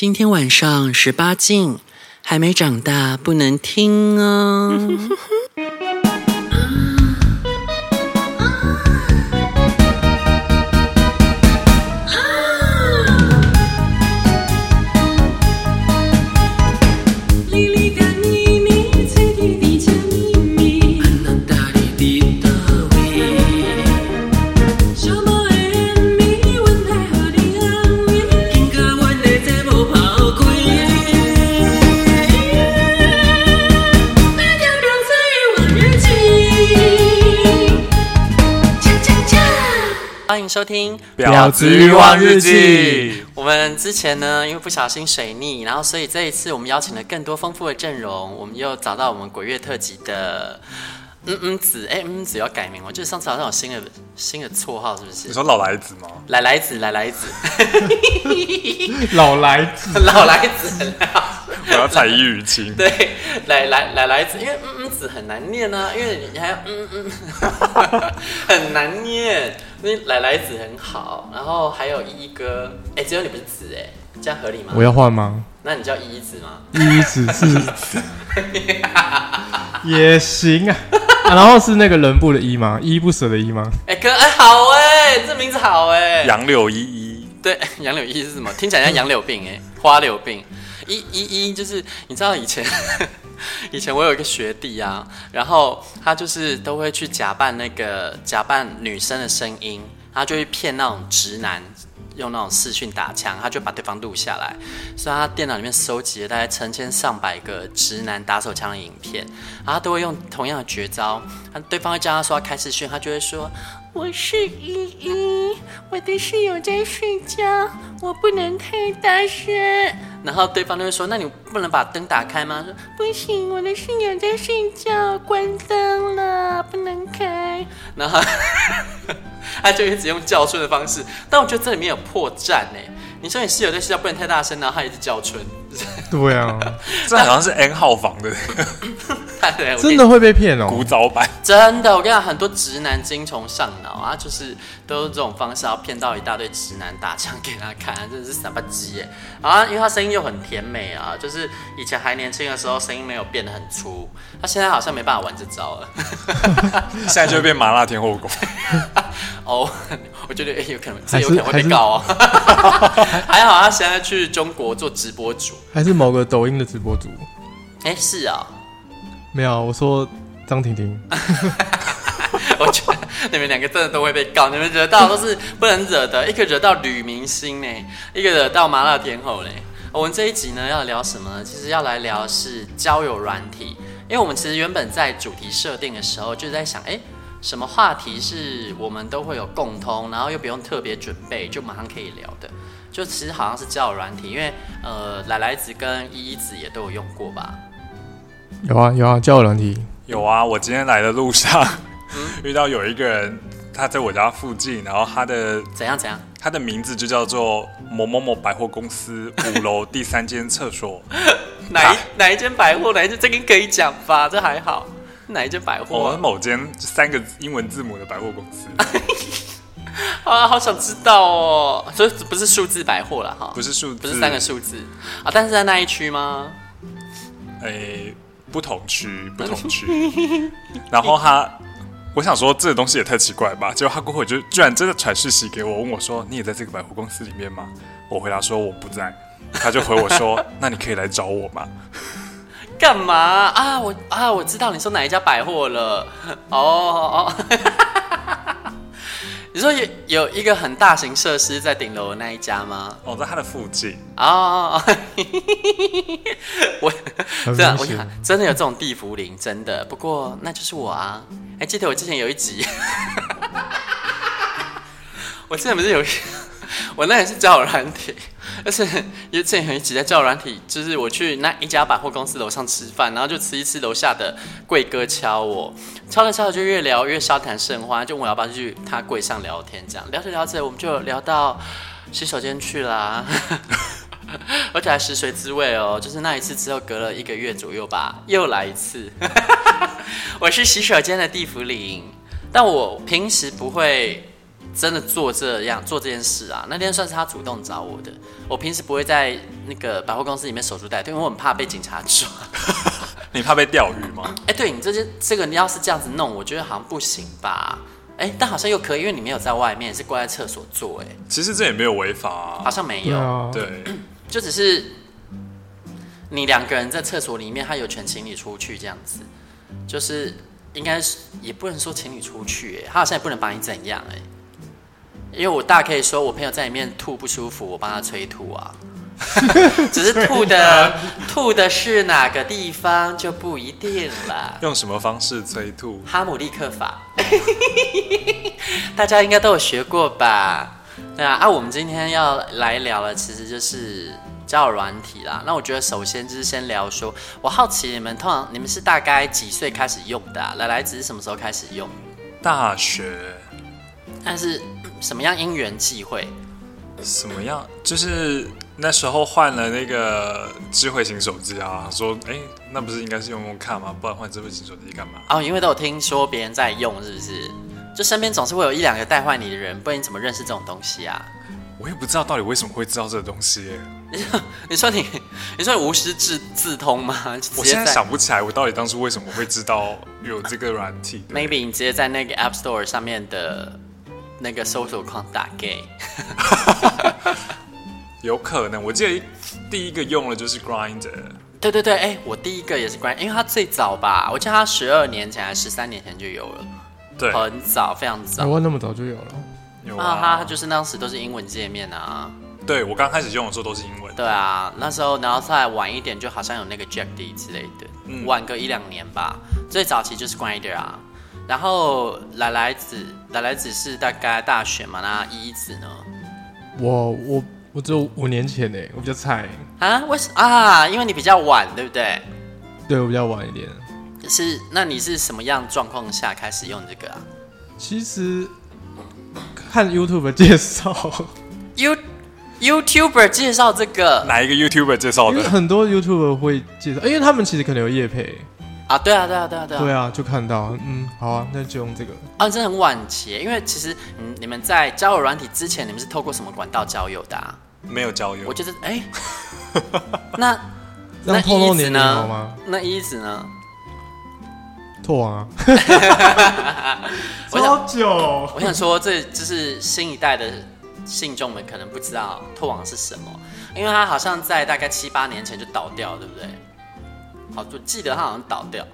今天晚上十八禁，还没长大不能听哦。收听《婊子欲望日记》。我们之前呢，因为不小心水逆，然后所以这一次我们邀请了更多丰富的阵容。我们又找到我们鬼月特辑的嗯嗯子，哎嗯，嗯子要改名，我记得上次好像有新的新的绰号，是不是？你说老来子吗？来来子，来来子，老来子，老来子。我要彩衣娱亲。对，来来来来子，因为嗯嗯子很难念啊，因为你还要嗯嗯，很难念。那来来子很好，然后还有依依哥，哎，只有你不是子哎，这样合理吗？我要换吗？那你叫依依子吗？依依子是，也行啊，啊。然后是那个人部的依吗？依依不舍的依吗？哎哥，哎好哎，这名字好哎。杨柳依依，对，杨柳依依是什么？听起来像杨柳病哎，花柳病。一一一就是你知道以前。以前我有一个学弟啊，然后他就是都会去假扮那个假扮女生的声音，他就会骗那种直男，用那种视讯打枪，他就把对方录下来，所以他电脑里面收集了大概成千上百个直男打手枪的影片，然后他都会用同样的绝招，他对方会叫他说要开视讯，他就会说。我是依依，我的室友在睡觉，我不能太大声。然后对方就会说：“那你不能把灯打开吗？”说：“不行，我的室友在睡觉，关灯了，不能开。”然后 他就一直用叫春的方式，但我觉得这里面有破绽呢。你说你室友在睡觉不能太大声，然后他一直叫春。对啊，这好像是 N 号房的。真的会被骗哦，古早版。真的，我跟你讲，很多直男精虫上脑啊，就是都用这种方式，要骗到一大堆直男打枪给他看，真的是傻不唧耶啊！因为他声音又很甜美啊，就是以前还年轻的时候，声音没有变得很粗，他现在好像没办法玩这招了。现在就会变麻辣天后宫。哦，我觉得哎，有可能，这有可能会被告哦。还好他现在去中国做直播主，还是某个抖音的直播主。哎，是啊。没有，我说张婷婷。我觉得你们两个真的都会被告，你们惹到都是不能惹的，一个惹到女明星呢，一个惹到麻辣天后呢。我们这一集呢要聊什么呢？其实要来聊是交友软体，因为我们其实原本在主题设定的时候就在想，哎，什么话题是我们都会有共通，然后又不用特别准备就马上可以聊的，就其实好像是交友软体，因为呃，奶奶子跟依依子也都有用过吧。有啊有啊，交友软体有啊。我今天来的路上，嗯、遇到有一个人，他在我家附近，然后他的怎样怎样？他的名字就叫做某某某百货公司五楼第三间厕所。哪一哪一间百货？哪一间？这个可以讲吧？这还好。哪一间百货、啊？我们某间三个英文字母的百货公司。啊，好想知道哦。所以不是数字百货了哈？不是数字，不是三个数字啊？但是在那一区吗？诶、欸。不同区，不同区。然后他，我想说这个东西也太奇怪吧。结果他过后就居然真的传讯息给我，问我说：“你也在这个百货公司里面吗？”我回答说：“我不在。”他就回我说：“ 那你可以来找我吗？”干嘛啊？我啊，我知道你说哪一家百货了。哦哦。你说有有一个很大型设施在顶楼的那一家吗？哦，在它的附近。哦，我真的，我想真的有这种地茯苓，真的。不过那就是我啊！还记得我之前有一集，我之前不是有，我那也是交友软体，而且之前有一集在交友软体，就是我去那一家百货公司楼上吃饭，然后就吃一吃楼下的贵哥敲我，敲着敲着就越聊越笑谈甚欢，就我要不要去他柜上聊天，这样聊着聊着我们就聊到洗手间去啦，而且还食髓知味哦，就是那一次之后隔了一个月左右吧，又来一次，我是洗手间的地府灵，但我平时不会。真的做这样做这件事啊？那天算是他主动找我的。我平时不会在那个百货公司里面守株待兔，因为我很怕被警察抓。你怕被钓鱼吗？哎、欸，对你这些这个，你要是这样子弄，我觉得好像不行吧？哎、欸，但好像又可以，因为你没有在外面，是关在厕所做。哎，其实这也没有违法啊，好像没有。对，对 就只是你两个人在厕所里面，他有权请你出去这样子，就是应该是也不能说请你出去，哎，他好像也不能把你怎样，哎。因为我大可以说，我朋友在里面吐不舒服，我帮他催吐啊。只是吐的吐的是哪个地方就不一定了。用什么方式催吐？哈姆立克法，大家应该都有学过吧？对啊，啊，我们今天要来聊的其实就是交友软体啦。那我觉得首先就是先聊说，我好奇你们通常你们是大概几岁开始用的啊？来来子是什么时候开始用？大学。但是。什么样因缘际会？什么样？就是那时候换了那个智慧型手机啊，说，哎，那不是应该是用用看吗？不然换智慧型手机干嘛？哦，因为都有听说别人在用，是不是？就身边总是会有一两个带坏你的人，不然你怎么认识这种东西啊？我也不知道到底为什么会知道这个东西。你说，你说你，你说你无师自自通吗？我现在想不起来，我到底当初为什么会知道有这个软体？Maybe 你直接在那个 App Store 上面的。那个搜索框打 gay，有可能。我记得第一个用的就是 Grinder。对对对，哎，我第一个也是 Grinder，因为它最早吧，我记得它十二年前还是十三年前就有了，对，很早，非常早。我那么早就有了，有啊，它就是当时都是英文界面啊。对，我刚开始用的时候都是英文。对啊，那时候然后再晚一点，就好像有那个 Jack D 之类的，嗯、晚个一两年吧。最早期就是 Grinder 啊。然后来来子，来来子是大概大学嘛？那依依子呢？我我我只有五年前呢，我比较菜啊？为什啊？因为你比较晚，对不对？对，我比较晚一点。是，那你是什么样状况下开始用这个啊？其实看 YouTube 介绍，You YouTuber 介绍这个，哪一个 YouTuber 介绍的？因为很多 YouTuber 会介绍，因为他们其实可能有业配。啊，对啊，对啊，对啊，对啊，对啊，就看到，嗯，好啊，那就用这个。啊，真的很晚期，因为其实，嗯，你们在交友软体之前，你们是透过什么管道交友的啊？没有交友。我觉得，哎，那那一子呢？那一子呢？拓网啊！好久。我想说，这就是新一代的信众们可能不知道拓网是什么，因为他好像在大概七八年前就倒掉，对不对？好，就记得他好像倒掉，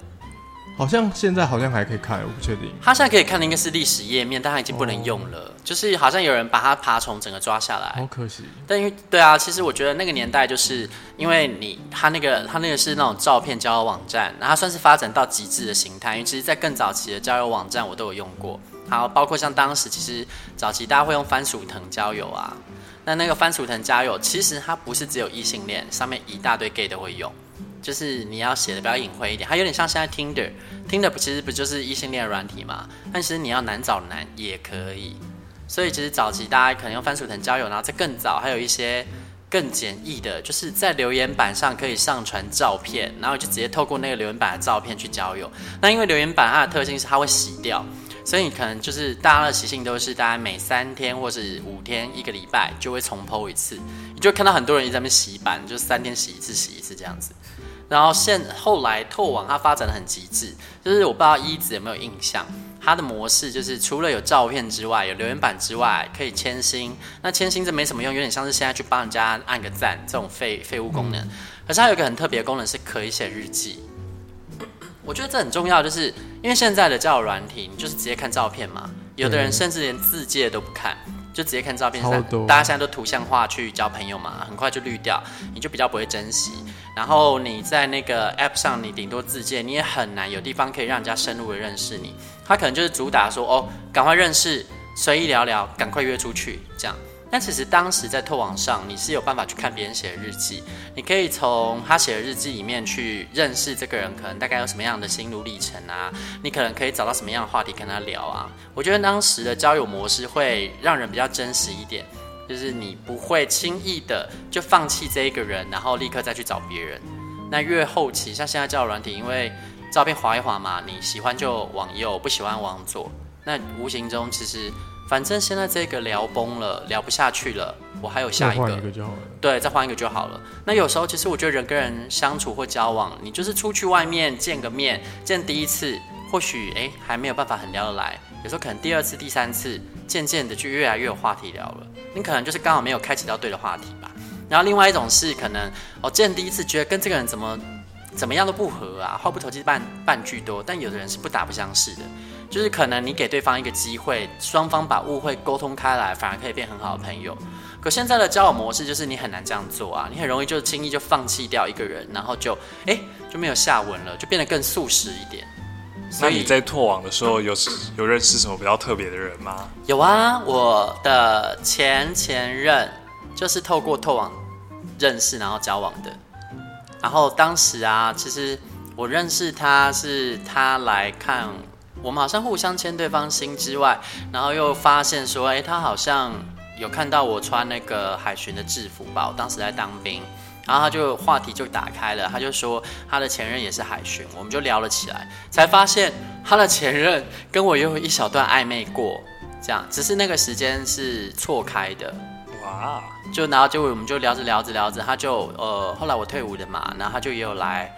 好像现在好像还可以看，我不确定。他现在可以看的应该是历史页面，但他已经不能用了，哦、就是好像有人把他爬虫整个抓下来，好可惜。但因为对啊，其实我觉得那个年代就是因为你他那个他那个是那种照片交友网站，然后它算是发展到极致的形态。因为其实，在更早期的交友网站我都有用过，好，包括像当时其实早期大家会用番薯藤交友啊，那那个番薯藤交友其实它不是只有异性恋，上面一大堆 gay 都会用。就是你要写的比较隐晦一点，它有点像现在 Tinder，Tinder 其实不就是异性恋软体嘛？但其实你要难找难也可以，所以其实早期大家可能用番薯藤交友，然后在更早还有一些更简易的，就是在留言板上可以上传照片，然后就直接透过那个留言板的照片去交友。那因为留言板它的特性是它会洗掉，所以你可能就是大家的习性都是大概每三天或是五天一个礼拜就会重 PO 一次，你就看到很多人一直在那边洗版，就三天洗一次，洗一次这样子。然后现后来透网它发展的很极致，就是我不知道一子有没有印象，它的模式就是除了有照片之外，有留言板之外，可以签星。那签星这没什么用，有点像是现在去帮人家按个赞这种废废物功能。可是它有一个很特别的功能，是可以写日记。我觉得这很重要，就是因为现在的交友软体，你就是直接看照片嘛，有的人甚至连字界都不看。就直接看照片上，大家现在都图像化去交朋友嘛，很快就滤掉，你就比较不会珍惜。然后你在那个 app 上，你顶多自荐，你也很难有地方可以让人家深入的认识你。他可能就是主打说，哦，赶快认识，随意聊聊，赶快约出去这样。但其实当时在透网上，你是有办法去看别人写的日记，你可以从他写的日记里面去认识这个人，可能大概有什么样的心路历程啊，你可能可以找到什么样的话题跟他聊啊。我觉得当时的交友模式会让人比较真实一点，就是你不会轻易的就放弃这一个人，然后立刻再去找别人。那越后期，像现在交友软体，因为照片滑一滑嘛，你喜欢就往右，不喜欢往左，那无形中其实。反正现在这个聊崩了，聊不下去了，我还有下一个，换一个就好了。对，再换一个就好了。那有时候其实我觉得人跟人相处或交往，你就是出去外面见个面，见第一次或许哎还没有办法很聊得来，有时候可能第二次、第三次渐渐的就越来越有话题聊了。你可能就是刚好没有开启到对的话题吧。然后另外一种是可能哦见第一次觉得跟这个人怎么怎么样都不合啊，话不投机半半句多。但有的人是不打不相识的。就是可能你给对方一个机会，双方把误会沟通开来，反而可以变很好的朋友。可现在的交友模式就是你很难这样做啊，你很容易就轻易就放弃掉一个人，然后就哎、就没有下文了，就变得更速食一点。那你在拓网的时候有有认识什么比较特别的人吗？有啊，我的前前任就是透过拓网认识然后交往的。然后当时啊，其实我认识他是他来看。我们好像互相牵对方心之外，然后又发现说，哎，他好像有看到我穿那个海巡的制服吧？我当时在当兵，然后他就话题就打开了，他就说他的前任也是海巡，我们就聊了起来，才发现他的前任跟我又有一小段暧昧过，这样，只是那个时间是错开的。哇！就然后就我们就聊着聊着聊着，他就呃，后来我退伍的嘛，然后他就也有来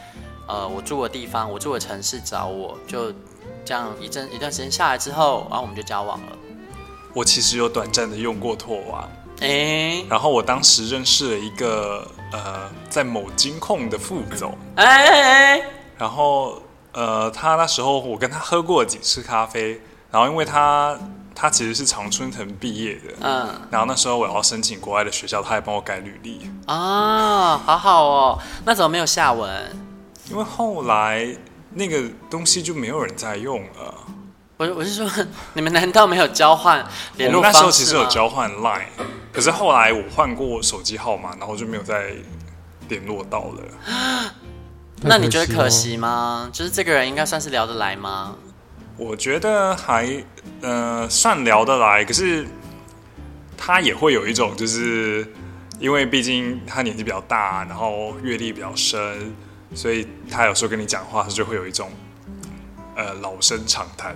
呃我住的地方，我住的城市找我，就。这样一阵一段时间下来之后，然后我们就交往了。我其实有短暂的用过拓网，哎、欸，然后我当时认识了一个呃，在某金控的副总，哎、欸，然后呃，他那时候我跟他喝过几次咖啡，然后因为他他其实是常春藤毕业的，嗯，然后那时候我要申请国外的学校，他还帮我改履历，啊，好好哦，那怎么没有下文？因为后来。那个东西就没有人在用了。我我是说，你们难道没有交换联络方式吗？我们那时候其实有交换 Line，可是后来我换过手机号码，然后就没有再联络到了。那你觉得可惜吗？就是这个人应该算是聊得来吗？我觉得还呃算聊得来，可是他也会有一种，就是因为毕竟他年纪比较大，然后阅历比较深。所以他有时候跟你讲话，他就会有一种，呃，老生常谈。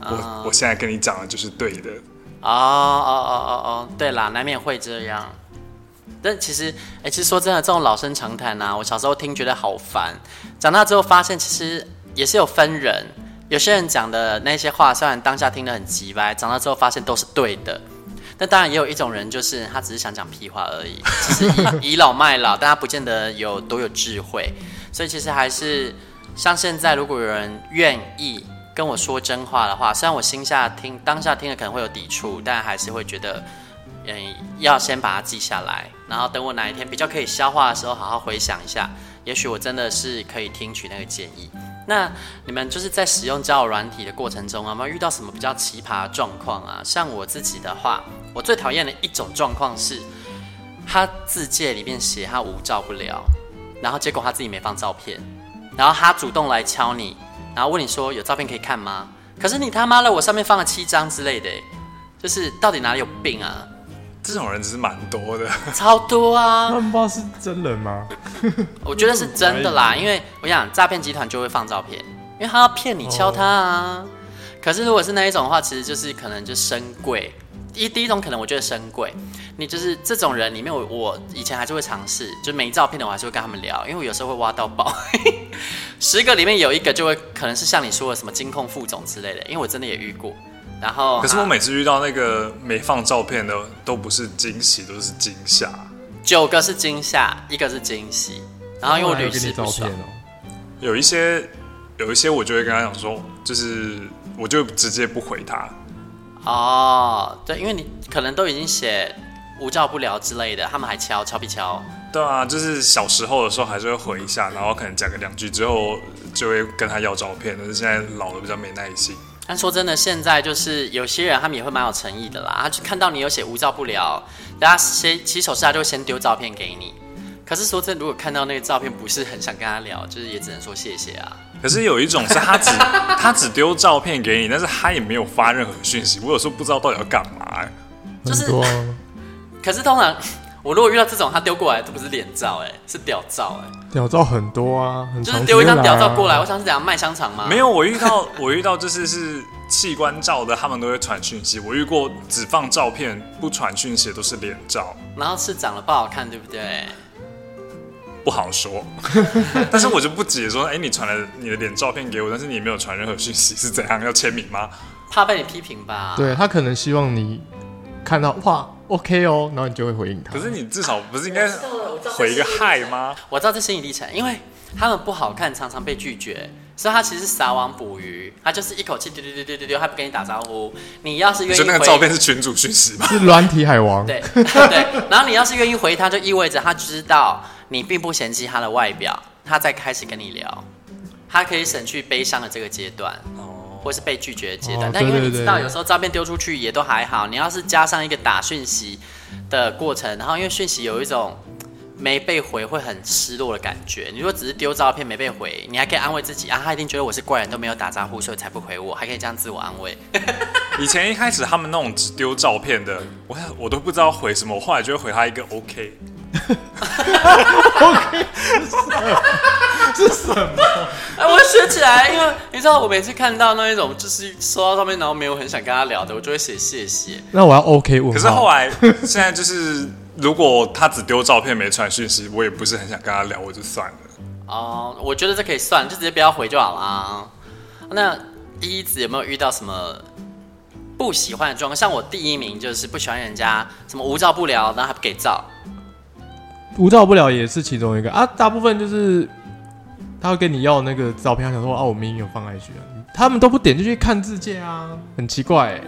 我、uh, 我现在跟你讲的就是对的。哦哦哦哦哦，对啦，难免会这样。但其实，哎、欸，其实说真的，这种老生常谈啊，我小时候听觉得好烦。长大之后发现，其实也是有分人。有些人讲的那些话，虽然当下听得很急歪，长大之后发现都是对的。但当然也有一种人，就是他只是想讲屁话而已，其实倚 倚老卖老，但他不见得有多有智慧。所以其实还是像现在，如果有人愿意跟我说真话的话，虽然我心下听当下听了可能会有抵触，但还是会觉得，嗯，要先把它记下来，然后等我哪一天比较可以消化的时候，好好回想一下，也许我真的是可以听取那个建议。那你们就是在使用交友软体的过程中，有没有遇到什么比较奇葩的状况啊？像我自己的话，我最讨厌的一种状况是，他字介里面写他无照不聊，然后结果他自己没放照片，然后他主动来敲你，然后问你说有照片可以看吗？可是你他妈的我上面放了七张之类的，就是到底哪里有病啊？这种人其实蛮多的，超多啊！他们不知道是真人吗？我觉得是真的啦，因为我想诈骗集团就会放照片，因为他要骗你敲他啊。Oh. 可是如果是那一种的话，其实就是可能就深柜。第一第一种可能我觉得深柜，你就是这种人里面我，我我以前还是会尝试，就没照片的我还是会跟他们聊，因为我有时候会挖到宝。十个里面有一个就会可能是像你说的什么金控副总之类的，因为我真的也遇过。然后，可是我每次遇到那个没放照片的，都不是惊喜，都是惊吓。九个是惊吓，一个是惊喜。然后因为我屡试不爽。有一些，有一些我就会跟他讲说，就是我就直接不回他。哦，对，因为你可能都已经写无照不聊之类的，他们还敲敲必敲。对啊，就是小时候的时候还是会回一下，然后可能讲个两句之后就会跟他要照片，但是现在老了比较没耐心。但说真的，现在就是有些人他们也会蛮有诚意的啦。他就看到你有写无照不聊，大家先起手势，他就会先丢照片给你。可是说真的，如果看到那个照片不是很想跟他聊，就是也只能说谢谢啊。可是有一种是他只 他只丢照片给你，但是他也没有发任何讯息。我有时候不知道到底要干嘛、欸。就是，多可是通常 我如果遇到这种，他丢过来都不是脸照、欸，哎，是屌照、欸，哎，屌照很多啊，很就是丢一张屌照过来。我想是怎样卖香肠吗？没有，我遇到 我遇到就是是器官照的，他们都会传讯息。我遇过只放照片不传讯息的都是脸照，然后是长得不好看，对不对？不好说，但是我就不解说，哎、欸，你传了你的脸照片给我，但是你没有传任何讯息，是怎样？要签名吗？怕被你批评吧？对，他可能希望你看到哇，OK 哦，然后你就会回应他。可是你至少不是应该回一个嗨吗？我知道这心理历程，因为他们不好看，常常被拒绝，所以他其实是撒网捕鱼，他就是一口气丢丢丢丢丢丢，他不跟你打招呼。你要是愿意，就那个照片是群主讯息吗？是软体海王。对对，然后你要是愿意回他，就意味着他知道。你并不嫌弃他的外表，他在开始跟你聊，他可以省去悲伤的这个阶段，哦，或是被拒绝的阶段。哦、但因为你知道，有时候照片丢出去也都还好，你要是加上一个打讯息的过程，然后因为讯息有一种没被回会很失落的感觉。你如果只是丢照片没被回，你还可以安慰自己啊，他一定觉得我是怪人，都没有打招呼，所以才不回我，还可以这样自我安慰。以前一开始他们那种只丢照片的，我我都不知道回什么，我后来就会回他一个 OK。OK，是什么？哎，我学起来，因为你知道，我每次看到那一种就是收到照片，然后没有很想跟他聊的，我就会写谢谢。那我要 OK 问。可是后来，现在就是如果他只丢照片没传讯息，我也不是很想跟他聊，我就算了。哦，我觉得这可以算，就直接不要回就好啦。那一子有没有遇到什么不喜欢的状况？像我第一名就是不喜欢人家什么无照不聊，然后还不给照。无照不了也是其中一个啊，大部分就是他会跟你要那个照片，他想说啊，我明明有放 IG 啊，他们都不点进去看自介啊，很奇怪。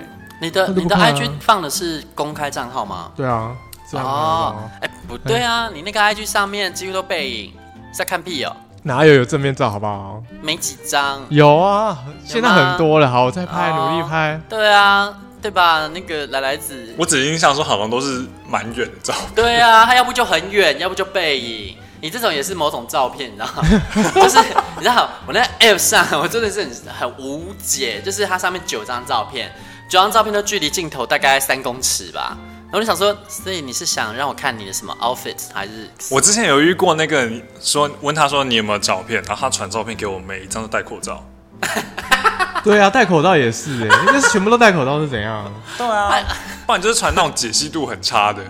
你的、啊、你的 IG 放的是公开账号吗？对啊。哦，哎、欸，不对啊，欸、你那个 IG 上面几乎都背影，在看屁哦。哪有有正面照好不好？没几张。有啊，现在很多了，好，我再拍，哦、努力拍。对啊。对吧？那个来来子，我只印象说好像都是蛮远的照片。对啊，他要不就很远，要不就背影。你这种也是某种照片，你知道吗？就是你知道，我那 App 上，我真的是很很无解。就是它上面九张照片，九张照片都距离镜头大概三公尺吧。然后我就想说，所以你是想让我看你的什么 outfit，还是？我之前有遇过那个说问他说你有没有照片，然后他传照片给我，每一张都戴口罩。对啊，戴口罩也是哎，那是全部都戴口罩是怎样？对啊，不然就是传那种解析度很差的。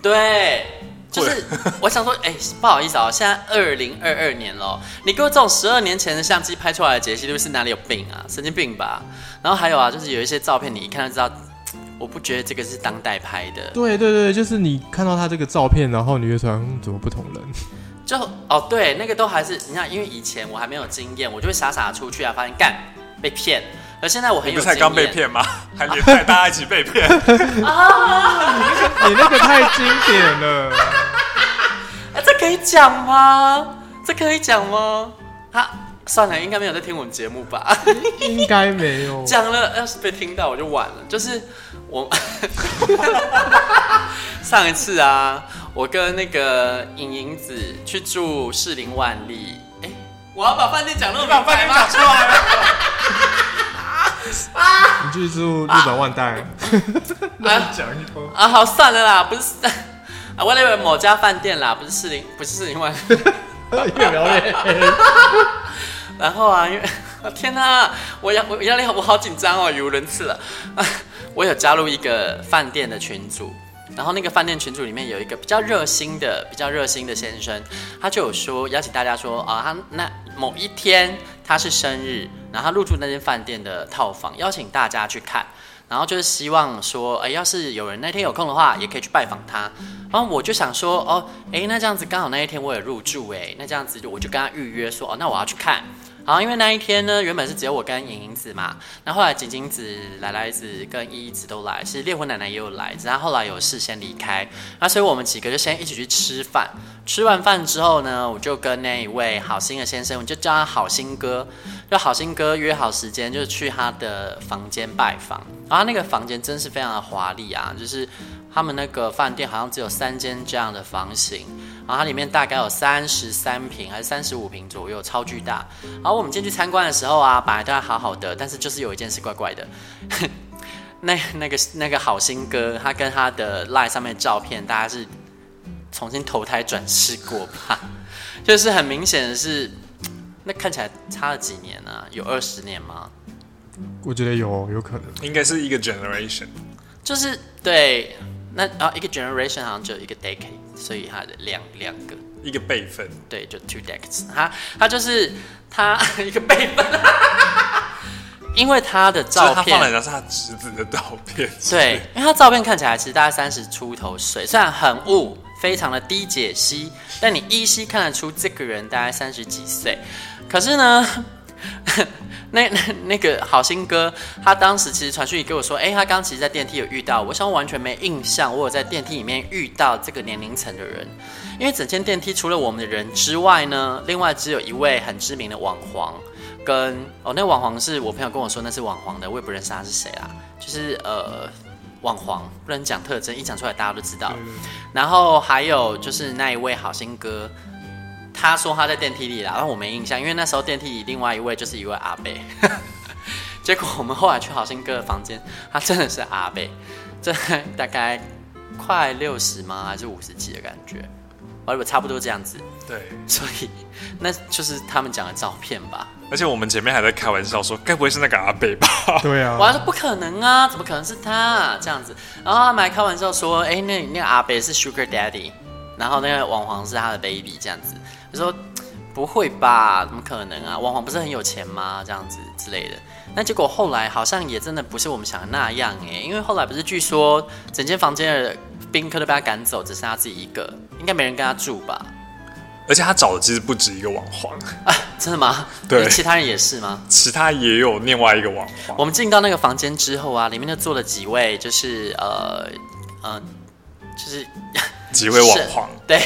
对，就是 我想说，哎、欸，不好意思啊，现在二零二二年了，你给我这种十二年前的相机拍出来的解析度是哪里有病啊？神经病吧？然后还有啊，就是有一些照片你一看就知道，我不觉得这个是当代拍的。对对对，就是你看到他这个照片，然后你就说怎么不同人？就哦，对，那个都还是你看，因为以前我还没有经验，我就会傻傻出去啊，发现干。被骗，而现在我很有才刚被骗吗？还连带大家一起被骗 啊！你那个，你那个太经典了。哎，这可以讲吗？这可以讲吗？啊，算了，应该没有在听我们节目吧？应该没有。讲了，要是被听到我就晚了。就是我上一次啊，我跟那个影影子去住士林万里。我要把饭店讲那么把饭店讲出来了。啊！你去住日本万代。来讲一通啊！好，算了啦，不是 啊，我以为某家饭店啦，不是士林，不是士林万。越聊越黑。然后啊，因为天哪，我压我压力我好紧张哦，语无伦次了。我有加入一个饭店的群组。然后那个饭店群组里面有一个比较热心的、比较热心的先生，他就有说邀请大家说啊，他那某一天他是生日，然后他入住那间饭店的套房，邀请大家去看，然后就是希望说，哎，要是有人那天有空的话，也可以去拜访他。然后我就想说，哦，哎，那这样子刚好那一天我也入住，哎，那这样子就我就跟他预约说，哦，那我要去看。然后因为那一天呢，原本是只有我跟莹莹子嘛，那后来晶晶子、来来子跟依依子都来，其实烈火奶奶也有来，只是她后来有事先离开，那所以我们几个就先一起去吃饭。吃完饭之后呢，我就跟那一位好心的先生，我就叫他好心哥，就好心哥约好时间，就去他的房间拜访。然后那个房间真是非常的华丽啊，就是他们那个饭店好像只有三间这样的房型，然后它里面大概有三十三平还是三十五平左右，超巨大。然后我们进去参观的时候啊，本来都还好好的，但是就是有一件事怪怪的，那那个那个好心哥，他跟他的 LINE 上面的照片，大家是。重新投胎转世过吧，就是很明显的是，那看起来差了几年呢、啊？有二十年吗？我觉得有，有可能，应该是一个 generation。就是对，那然后一个 generation 好像只有一个 decade，所以它的两两个一个辈分，对，就 two decades。他他就是他 一个辈分，因为他的照片，他放的是他侄子的照片，对，因为他照片看起来其实大概三十出头岁，虽然很雾。非常的低解析，但你依稀看得出这个人大概三十几岁。可是呢，那那那个好心哥，他当时其实传讯给我说，哎、欸，他刚其实在电梯有遇到我，想我完全没印象，我有在电梯里面遇到这个年龄层的人，因为整间电梯除了我们的人之外呢，另外只有一位很知名的网黄，跟哦，那个网黄是我朋友跟我说那是网黄的，我也不认识他是谁啊，就是呃。网黄不能讲特征，一讲出来大家都知道。然后还有就是那一位好心哥，他说他在电梯里啦，但我没印象，因为那时候电梯里另外一位就是一位阿贝。结果我们后来去好心哥的房间，他真的是阿贝，这大概快六十吗？还是五十几的感觉？我以为差不多这样子。对，所以那就是他们讲的照片吧。而且我们前面还在开玩笑说，该不会是那个阿贝吧？对啊，我还说不可能啊，怎么可能是他、啊、这样子？然后他们还开玩笑说，哎、欸，那那个阿贝是 Sugar Daddy，然后那个网黄是他的 baby 这样子。我说不会吧？怎么可能啊？网黄不是很有钱吗？这样子之类的。那结果后来好像也真的不是我们想的那样哎、欸，因为后来不是据说整间房间的宾客都被他赶走，只剩他自己一个，应该没人跟他住吧？而且他找的其实不止一个网黄啊，真的吗？对，其他人也是吗？其他也有另外一个网黄。我们进到那个房间之后啊，里面就坐了几位，就是呃呃，就是几位网黄。对，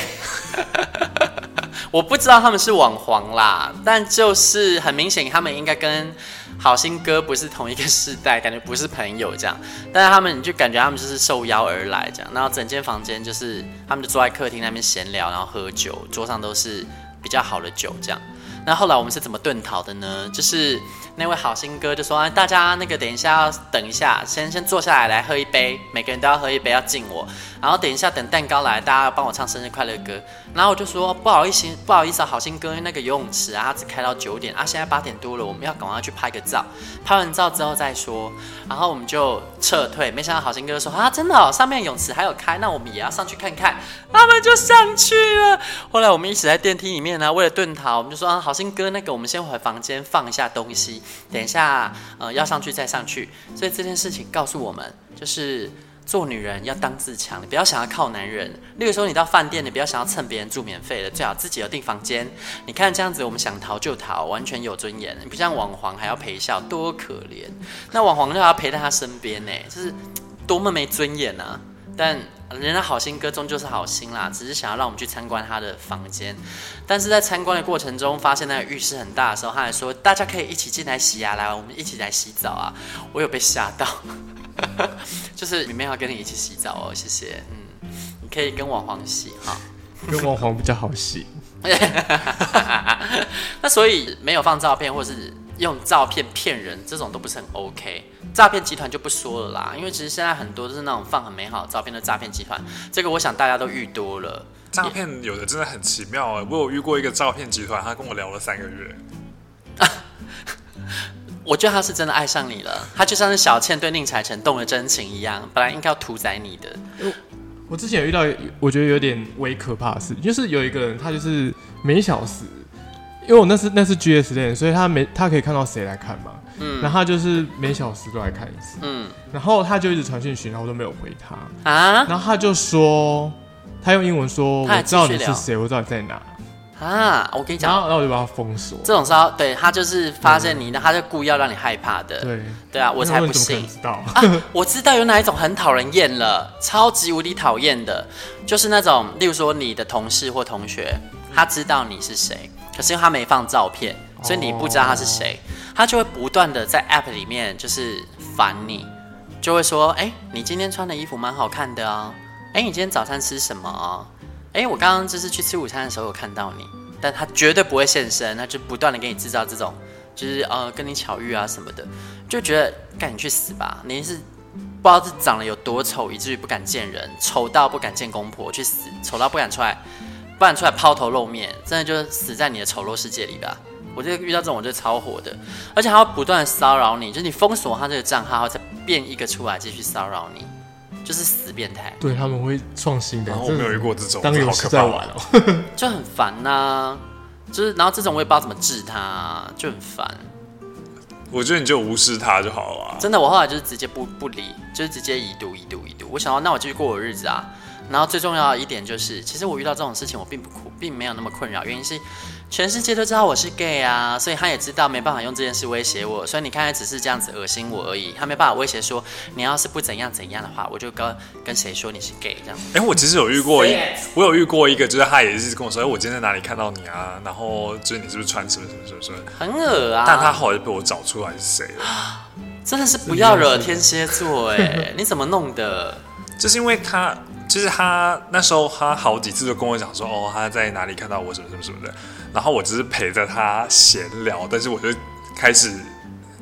我不知道他们是网黄啦，但就是很明显，他们应该跟。好心哥不是同一个世代，感觉不是朋友这样，但是他们就感觉他们就是受邀而来这样，然后整间房间就是他们就坐在客厅那边闲聊，然后喝酒，桌上都是比较好的酒这样。那后来我们是怎么遁逃的呢？就是。那位好心哥就说：“大家那个等一下要等一下，先先坐下来来喝一杯，每个人都要喝一杯，要敬我。然后等一下等蛋糕来，大家要帮我唱生日快乐歌。然后我就说不好意思，不好意思啊，好心哥，那个游泳池啊，只开到九点啊，现在八点多了，我们要赶快去拍个照。拍完照之后再说。然后我们就撤退。没想到好心哥说啊，真的哦，上面泳池还有开，那我们也要上去看看。他们就上去了。后来我们一起在电梯里面呢，为了遁逃，我们就说啊，好心哥，那个我们先回房间放一下东西。”等一下，呃，要上去再上去，所以这件事情告诉我们，就是做女人要当自强，你不要想要靠男人。例如说，你到饭店，你不要想要蹭别人住免费的，最好自己有订房间。你看这样子，我们想逃就逃，完全有尊严。你不像网黄还要陪笑，多可怜。那网黄就要陪在他身边呢，就是多么没尊严啊！但人家好心哥终究是好心啦，只是想要让我们去参观他的房间。但是在参观的过程中，发现那个浴室很大的时候，他还说大家可以一起进来洗啊，来，我们一起来洗澡啊。我有被吓到，就是里面要跟你一起洗澡哦，谢谢。嗯，你可以跟网黄洗哈，跟网黄比较好洗。那所以没有放照片，或是。用照片骗人，这种都不是很 OK。诈骗集团就不说了啦，因为其实现在很多都是那种放很美好照片的诈骗集团。这个我想大家都遇多了。诈骗有的真的很奇妙哎，我有遇过一个诈骗集团，他跟我聊了三个月。我觉得他是真的爱上你了，他就像是小倩对宁采臣动了真情一样，本来应该要屠宰你的。我之前有遇到，我觉得有点微可怕的事，就是有一个人，他就是每小时。因为我那是那是 GS 链，所以他每他可以看到谁来看嘛，嗯，然后他就是每小时都来看一次，嗯，然后他就一直传讯息，然后我都没有回他。啊，然后他就说他用英文说，我知道你是谁，我知道你在哪，啊，我跟你讲，然后然后我就把它封锁。这种时候对他就是发现你，那他就故意要让你害怕的。对对啊，我才不信。知道啊，我知道有哪一种很讨人厌了，超级无敌讨厌的，就是那种，例如说你的同事或同学，他知道你是谁，可是因为他没放照片，所以你不知道他是谁，他就会不断的在 App 里面就是烦你，就会说，哎，你今天穿的衣服蛮好看的哦，哎，你今天早餐吃什么哦？哎，我刚刚就是去吃午餐的时候有看到你，但他绝对不会现身，他就不断的给你制造这种，就是呃跟你巧遇啊什么的，就觉得赶紧去死吧！你是不知道是长得有多丑，以至于不敢见人，丑到不敢见公婆，去死！丑到不敢出来，不敢出来抛头露面，真的就死在你的丑陋世界里吧！我就遇到这种我就超火的，而且他会不断的骚扰你，就是你封锁他这个账号，再变一个出来继续骚扰你。就是死变态，对他们会创新的。然后我没有遇过这种，当游戏在玩哦，就很烦呐、啊。就是然后这种我也不知道怎么治他，就很烦。我觉得你就无视他就好了。真的，我后来就是直接不不理，就是直接已读已读已读。我想要，那我继续过我日子啊。然后最重要的一点就是，其实我遇到这种事情，我并不苦，并没有那么困扰，原因是。全世界都知道我是 gay 啊，所以他也知道没办法用这件事威胁我，所以你看，他只是这样子恶心我而已，他没办法威胁说你要是不怎样怎样的话，我就跟跟谁说你是 gay 这样。哎、欸，我其实有遇过一，我有遇过一个，就是他也是跟我说，哎，我今天在哪里看到你啊？然后就是你是不是穿什么什么什么什么？很恶啊！但他后来就被我找出来是谁了。真的是不要惹天蝎座哎！你怎么弄的？就是因为他，就是他那时候他好几次都跟我讲说，哦，他在哪里看到我什么什么什么的。然后我只是陪着他闲聊，但是我就开始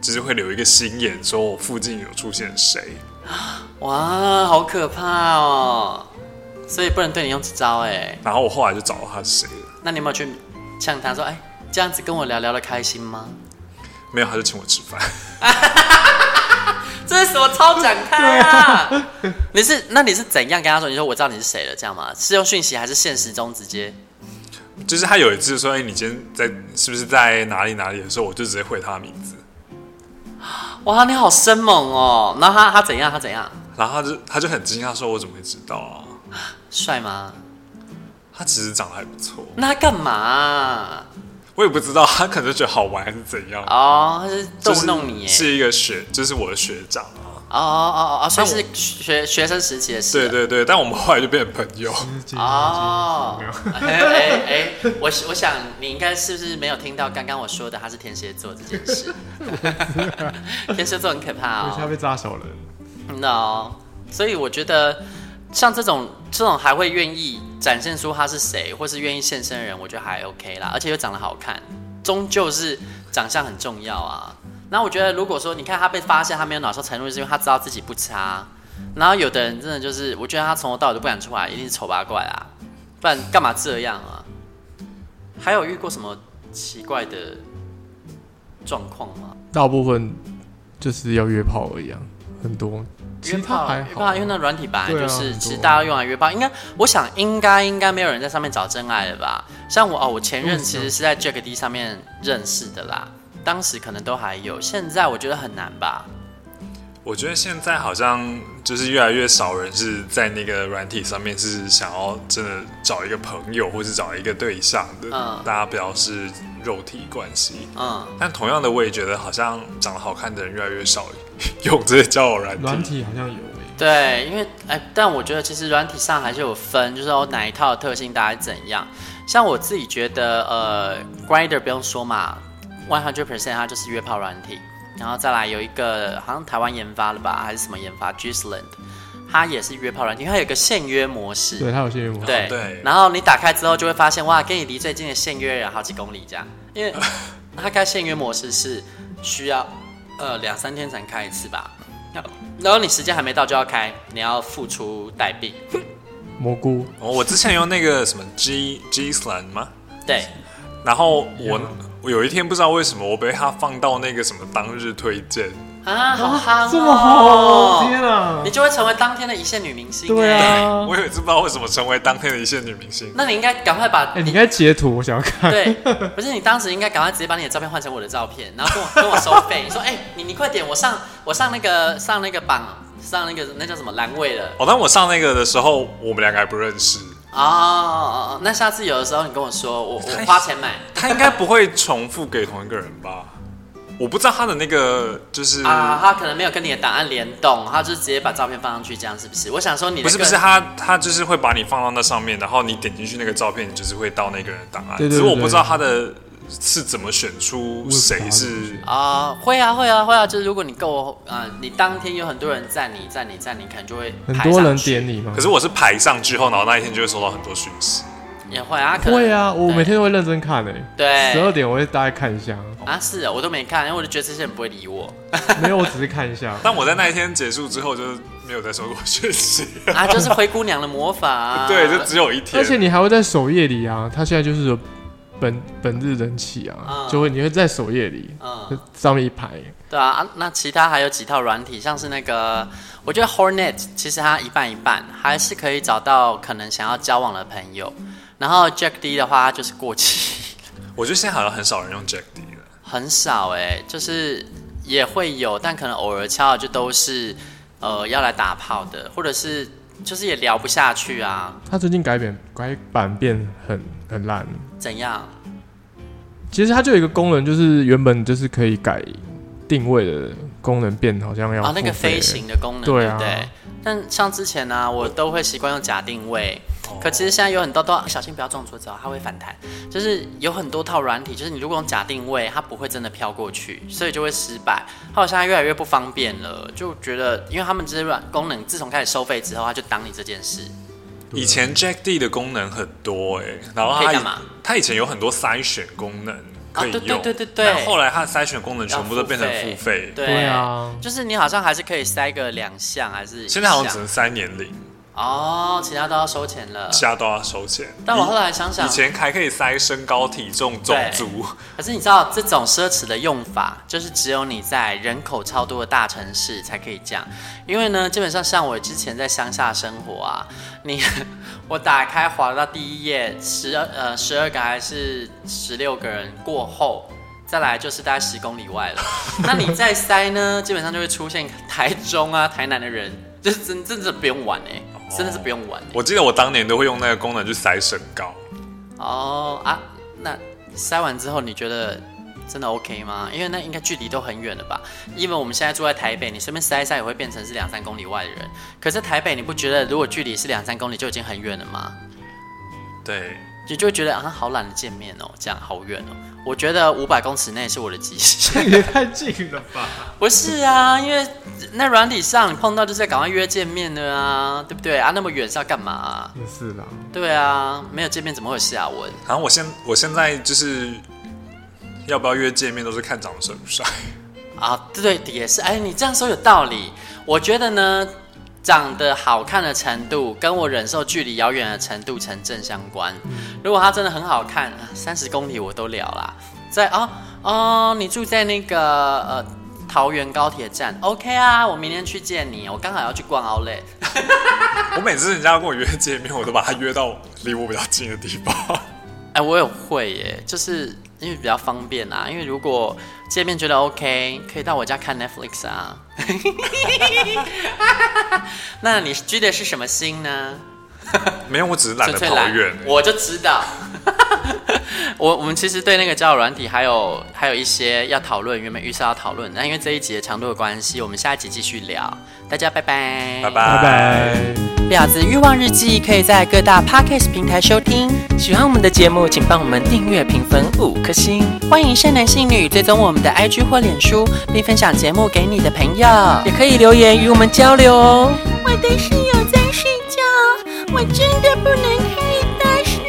就是会留一个心眼，说我附近有出现谁。哇，好可怕哦！所以不能对你用这招哎。然后我后来就找到他是谁了。那你有没有去呛他说，哎，这样子跟我聊聊的开心吗？没有，他就请我吃饭。这是什么超展开啊？你是那你是怎样跟他说？你说我知道你是谁了，这样吗？是用讯息还是现实中直接？就是他有一次说：“哎、欸，你今天在是不是在哪里哪里？”的时候，我就直接回他的名字。哇，你好生猛哦！然后他他怎样？他怎样？然后他就他就很惊讶说：“我怎么会知道啊？”帅吗？他其实长得还不错。那他干嘛、啊？我也不知道，他可能觉得好玩还是怎样。哦，他是逗弄你耶，是，是一个学，就是我的学长。哦哦哦哦，所以是学学生时期的事。对对对，但我们后来就变成朋友。哦，哎哎哎，我我想你应该是不是没有听到刚刚我说的他是天蝎座这件事？天蝎座很可怕哦，他被扎手了。No，所以我觉得像这种这种还会愿意展现出他是谁，或是愿意现身的人，我觉得还 OK 啦，而且又长得好看，终究是长相很重要啊。那我觉得，如果说你看他被发现他没有恼羞成怒，是因为他知道自己不差。然后有的人真的就是，我觉得他从头到尾都不敢出来，一定是丑八怪啊，不然干嘛这样啊？还有遇过什么奇怪的状况吗？大部分就是要约炮而已啊，很多约炮还好，因为那软体本来就是，其实大家用来约炮，应该我想应该应该没有人在上面找真爱了吧？像我哦，我前任其实是在 Jack D 上面认识的啦。当时可能都还有，现在我觉得很难吧。我觉得现在好像就是越来越少人是在那个软体上面是想要真的找一个朋友，或是找一个对象的。嗯，大家不要是肉体关系。嗯，但同样的，我也觉得好像长得好看的人越来越少用这些交友软体。软体好像有诶。对，因为哎，但我觉得其实软体上还是有分，就是说哪一套的特性大概怎样。像我自己觉得，呃，Grindr 不用说嘛。One hundred percent，它就是约炮软体，然后再来有一个好像台湾研发的吧，还是什么研发？Gisland，它也是约炮软体，它有一个限约模式。对，它有限约模式。对对。然后你打开之后就会发现，哇，跟你离最近的限约人好几公里这样，因为 它开限约模式是需要呃两三天才能开一次吧，然后你时间还没到就要开，你要付出代币。蘑菇。哦，我之前用那个什么 G Gisland 吗？对。然后我。我有一天不知道为什么我被他放到那个什么当日推荐啊，好憨、哦，这么好，天啊！你就会成为当天的一线女明星。对啊，我有一次不知道为什么成为当天的一线女明星。那你应该赶快把，哎，你应该截图，我想要看。对，不是你当时应该赶快直接把你的照片换成我的照片，然后跟我跟我收费。你说，哎，你你快点，我上我上那个上那个榜上那个那叫什么栏位了。哦，当我上那个的时候，我们两个还不认识。哦，那下次有的时候你跟我说，我我花钱买，他应该不会重复给同一个人吧？我不知道他的那个就是啊，他可能没有跟你的档案联动，他就直接把照片放上去，这样是不是？我想说你的不是不是他他就是会把你放到那上面，然后你点进去那个照片，你就是会到那个人的档案。对对对，只是我不知道他的是怎么选出谁是啊，会啊会啊会啊，就是如果你够啊、呃，你当天有很多人赞你赞你赞你，可能就会很多人点你嘛。可是我是排上之后，然后那一天就会收到很多讯息。也会啊，可会啊，我每天都会认真看诶。对，十二点我会大概看一下。啊，是啊，我都没看，因为我就觉得这些人不会理我。没有，我只是看一下。但我在那一天结束之后，就没有再收过讯息。啊，就是灰姑娘的魔法啊。对，就只有一天。而且你还会在首页里啊，他现在就是本本日人气啊，嗯、就会你会在首页里，嗯，上面一排。对啊，啊，那其他还有几套软体，像是那个，我觉得 Hornet 其实它一半一半，还是可以找到可能想要交往的朋友。然后 Jack D 的话就是过期，我觉得现在好像很少人用 Jack D 了，很少哎、欸，就是也会有，但可能偶尔敲就都是呃要来打炮的，或者是就是也聊不下去啊。他最近改版改版变很很烂，怎样？其实它就有一个功能，就是原本就是可以改定位的功能，变好像要啊那个飞行的功能，对啊。对，但像之前呢、啊，我都会习惯用假定位。可其实现在有很多都小心不要撞桌子哦，它会反弹。就是有很多套软体，就是你如果用假定位，它不会真的飘过去，所以就会失败。它好像越来越不方便了，就觉得因为他们这些软功能自从开始收费之后，它就当你这件事。以前 Jack D 的功能很多哎、欸，然后他干嘛？他以前有很多筛选功能可以用，对对对对对。但后来他的筛选功能全部都变成付费。对啊，就是你好像还是可以筛个两项，还是现在好像只能筛年龄。哦，其他都要收钱了，其他都要收钱。但我后来想想，以前还可以塞身高、体重、种族。可是你知道，这种奢侈的用法，就是只有你在人口超多的大城市才可以这样。因为呢，基本上像我之前在乡下生活啊，你 我打开滑到第一页，十二呃十二个还是十六个人过后，再来就是大概十公里外了。那你再塞呢，基本上就会出现台中啊、台南的人，就真真的不用玩哎、欸。真的是不用玩。我记得我当年都会用那个功能去筛身高。哦啊，那筛完之后你觉得真的 OK 吗？因为那应该距离都很远了吧？因为我们现在住在台北，你随便筛一筛也会变成是两三公里外的人。可是台北你不觉得如果距离是两三公里就已经很远了吗？对。你就会觉得啊，好懒得见面哦，这样好远哦。我觉得五百公尺内是我的极限，也太近了吧？不是啊，因为那软体上你碰到就是要赶快约见面的啊，对不对啊？那么远是要干嘛啊？也是啦。对啊，没有见面怎么会有下文？然后我现我现在就是要不要约见面，都是看长得帅不帅啊？对对，也是。哎，你这样说有道理。我觉得呢。长得好看的程度跟我忍受距离遥远的程度成正相关。如果他真的很好看，三十公里我都了啦。在哦哦，你住在那个呃桃园高铁站，OK 啊，我明天去见你，我刚好要去逛 Outlet。我每次人家跟我约见面，我都把他约到离我比较近的地方。哎，我也会耶，就是。因为比较方便啊，因为如果见面觉得 OK，可以到我家看 Netflix 啊。那你居的是什么星呢？没有，我只是懒得跑远。我就知道。我我们其实对那个交友软体还有还有一些要讨论，原本预设要讨论，那因为这一集的长度的关系，我们下一集继续聊。大家拜拜，拜拜拜拜。婊子欲望日记可以在各大 Podcast 平台收听。喜欢我们的节目，请帮我们订阅、评分五颗星。欢迎善男信女追踪我们的 IG 或脸书，并分享节目给你的朋友，也可以留言与我们交流哦。我的室友在睡觉，我真的不能太大声。